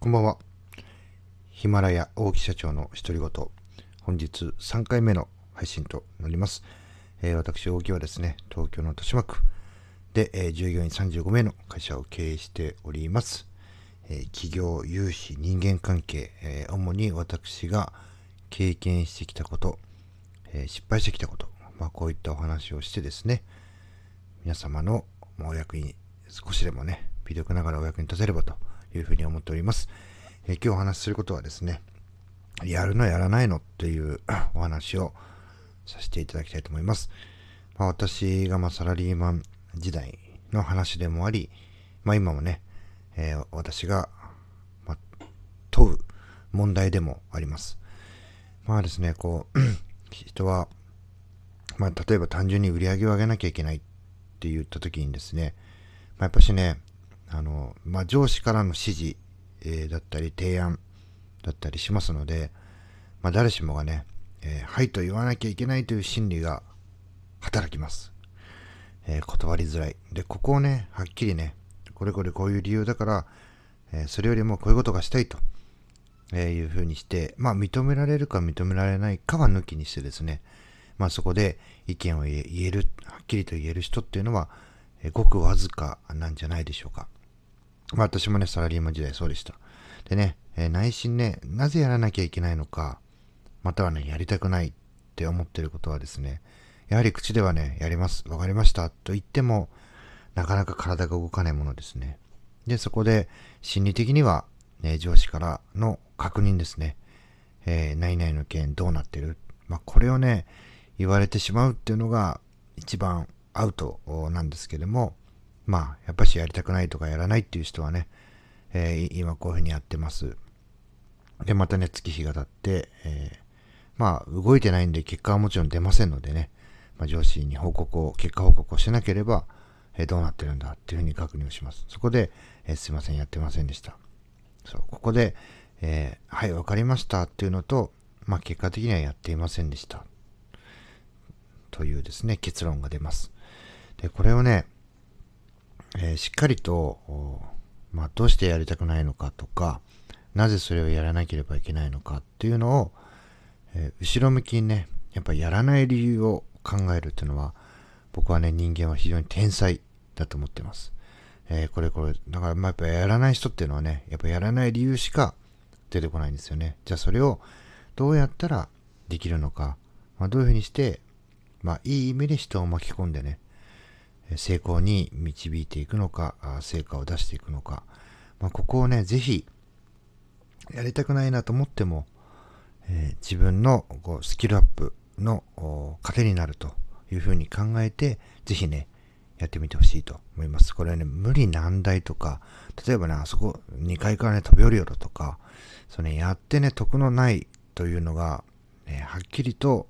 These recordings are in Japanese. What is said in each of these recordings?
こんばんは。ヒマラヤ大木社長の独り言。本日3回目の配信となります。えー、私、大木はですね、東京の豊島区で、えー、従業員35名の会社を経営しております。えー、企業、融資、人間関係、え主に私が経験してきたこと、え失敗してきたこと、まあ、こういったお話をしてですね、皆様のお役に少しでもね、微力ながらお役に立てればというふうに思っております。え今日お話しすることはですね、やるのやらないのっていう お話をさせていただきたいと思います。まあ、私がまサラリーマン時代の話でもあり、まあ、今もね、えー、私が、ま問う問題でもあります。まあですね、こう、人は、まあ、例えば単純に売り上げを上げなきゃいけないって言った時にですね、まあ、やっぱしね、あの、まあ、上司からの指示、えー、だったり提案だったりしますので、まあ、誰しもがね、えー、はいと言わなきゃいけないという心理が働きます。えー、断りづらい。で、ここをね、はっきりね、これこれこういう理由だから、えそれよりもこういうことがしたいと、えいうふうにして、まあ、認められるか認められないかは抜きにしてですね、まあ、そこで意見を言える、はっきりと言える人っていうのは、えごくわずかなんじゃないでしょうか。私もね、サラリーマン時代そうでした。でね、えー、内心ね、なぜやらなきゃいけないのか、またはね、やりたくないって思ってることはですね、やはり口ではね、やります、わかりましたと言っても、なかなか体が動かないものですね。で、そこで心理的には、ね、上司からの確認ですね。えー、何々の件どうなってる？まあ、これをね、言われてしまうっていうのが一番アウトなんですけれども、まあ、やっぱしやりたくないとかやらないっていう人はね、えー、今こういうふうにやってます。で、またね、月日が経って、えー、まあ、動いてないんで結果はもちろん出ませんのでね、まあ、上司に報告を、結果報告をしなければ、えー、どうなってるんだっていうふうに確認をします。そこで、えー、すいません、やってませんでした。そう、ここで、えー、はい、わかりましたっていうのと、まあ、結果的にはやっていませんでした。というですね、結論が出ます。で、これをね、えー、しっかりと、まあ、どうしてやりたくないのかとか、なぜそれをやらなければいけないのかっていうのを、えー、後ろ向きにね、やっぱやらない理由を考えるっていうのは、僕はね、人間は非常に天才だと思ってます。えー、これこれ、だからまあやっぱやらない人っていうのはね、やっぱやらない理由しか出てこないんですよね。じゃあそれをどうやったらできるのか、まあ、どういうふうにして、まあいい意味で人を巻き込んでね、成功に導いていくのか、成果を出していくのか、まあ、ここをね、ぜひ、やりたくないなと思っても、えー、自分のこうスキルアップの糧になるというふうに考えて、ぜひね、やってみてほしいと思います。これはね、無理難題とか、例えばね、あそこ2階からね、飛び降りよろとか、それ、ね、やってね、得のないというのが、ね、はっきりと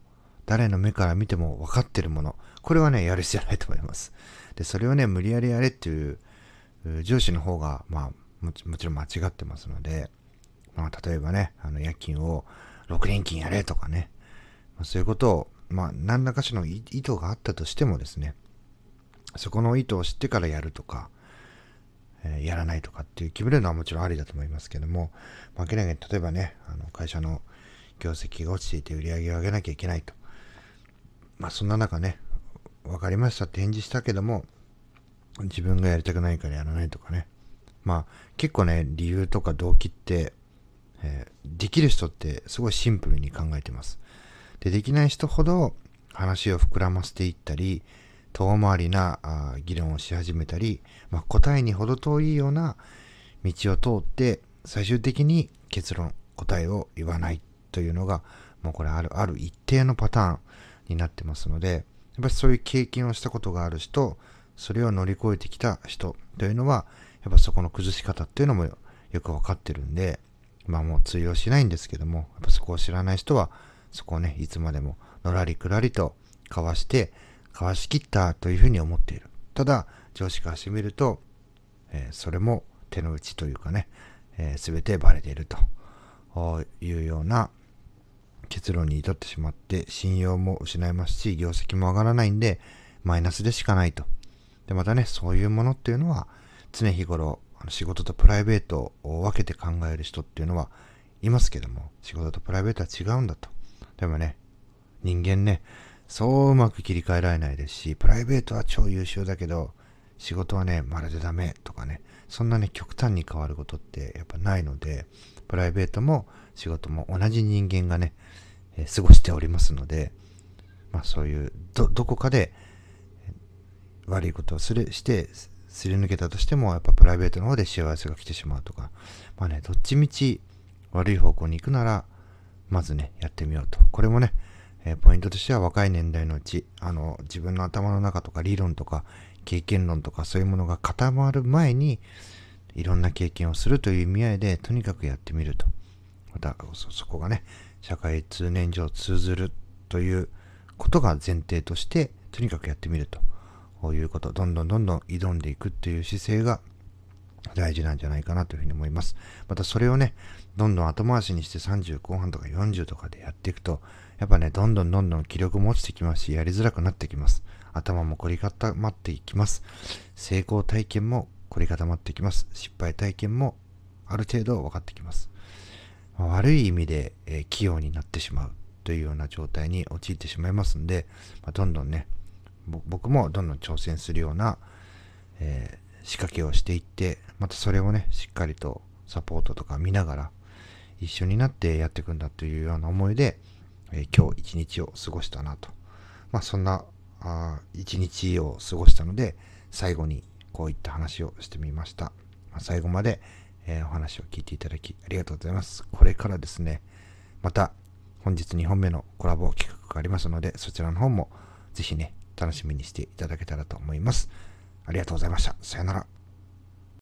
誰の目から見ても分かってるもの。これはね、やる必要ないと思います。で、それをね、無理やりやれっていう上司の方が、まあ、もちろん間違ってますので、まあ、例えばね、あの、夜勤を6連勤やれとかね、ま、そういうことを、まあ、何らかしの意図があったとしてもですね、そこの意図を知ってからやるとか、えー、やらないとかっていう決めるのはもちろんありだと思いますけども、まあ、明らかに例えばね、あの会社の業績が落ちていて売り上げを上げなきゃいけないと。まあそんな中ね、分かりましたって返事したけども、自分がやりたくないからやらないとかね。まあ結構ね、理由とか動機って、えー、できる人ってすごいシンプルに考えてます。で、できない人ほど話を膨らませていったり、遠回りなあ議論をし始めたり、まあ、答えに程遠いような道を通って最終的に結論、答えを言わないというのが、もうこれある、ある一定のパターンになってますので、やっぱりそういう経験をしたことがある人、それを乗り越えてきた人というのは、やっぱそこの崩し方っていうのもよくわかってるんで、まあもう通用しないんですけども、やっぱそこを知らない人は、そこをね、いつまでものらりくらりとかわして、かわしきったというふうに思っている。ただ、上司からしてみると、えー、それも手の内というかね、す、え、べ、てバレているというような結論に至ってしまって信用も失いますし業績も上がらないんでマイナスでしかないと。でまたねそういうものっていうのは常日頃あの仕事とプライベートを分けて考える人っていうのはいますけども、仕事とプライベートは違うんだと。でもね、人間ね、そううまく切り替えられないですし、プライベートは超優秀だけど、仕事はね、まるでダメとかね、そんなね、極端に変わることってやっぱないので、プライベートも仕事も同じ人間がね、えー、過ごしておりますので、まあそういうど、どこかで悪いことをする、して、すり抜けたとしても、やっぱプライベートの方で幸せが来てしまうとか、まあね、どっちみち悪い方向に行くなら、まずね、やってみようと。これもね、え、ポイントとしては若い年代のうち、あの、自分の頭の中とか理論とか経験論とかそういうものが固まる前に、いろんな経験をするという意味合いで、とにかくやってみると。また、そ、こがね、社会通念上通ずるということが前提として、とにかくやってみると。こういうこと、どんどんどんどん挑んでいくっていう姿勢が大事なんじゃないかなというふうに思います。またそれをね、どんどん後回しにして30後半とか40とかでやっていくと、やっぱね、どんどんどんどん気力も落ちてきますし、やりづらくなってきます。頭も凝り固まっていきます。成功体験も凝り固まってきます。失敗体験もある程度分かってきます。悪い意味で、えー、器用になってしまうというような状態に陥ってしまいますんで、まあ、どんどんね、僕もどんどん挑戦するような、えー、仕掛けをしていって、またそれをね、しっかりとサポートとか見ながら、一緒になってやっていくんだというような思いで、えー、今日一日を過ごしたなと。まあそんな一日を過ごしたので、最後にこういった話をしてみました。まあ、最後まで、えー、お話を聞いていただきありがとうございます。これからですね、また本日2本目のコラボ企画がありますので、そちらの方もぜひね、楽しみにしていただけたらと思います。ありがとうございました。さよなら。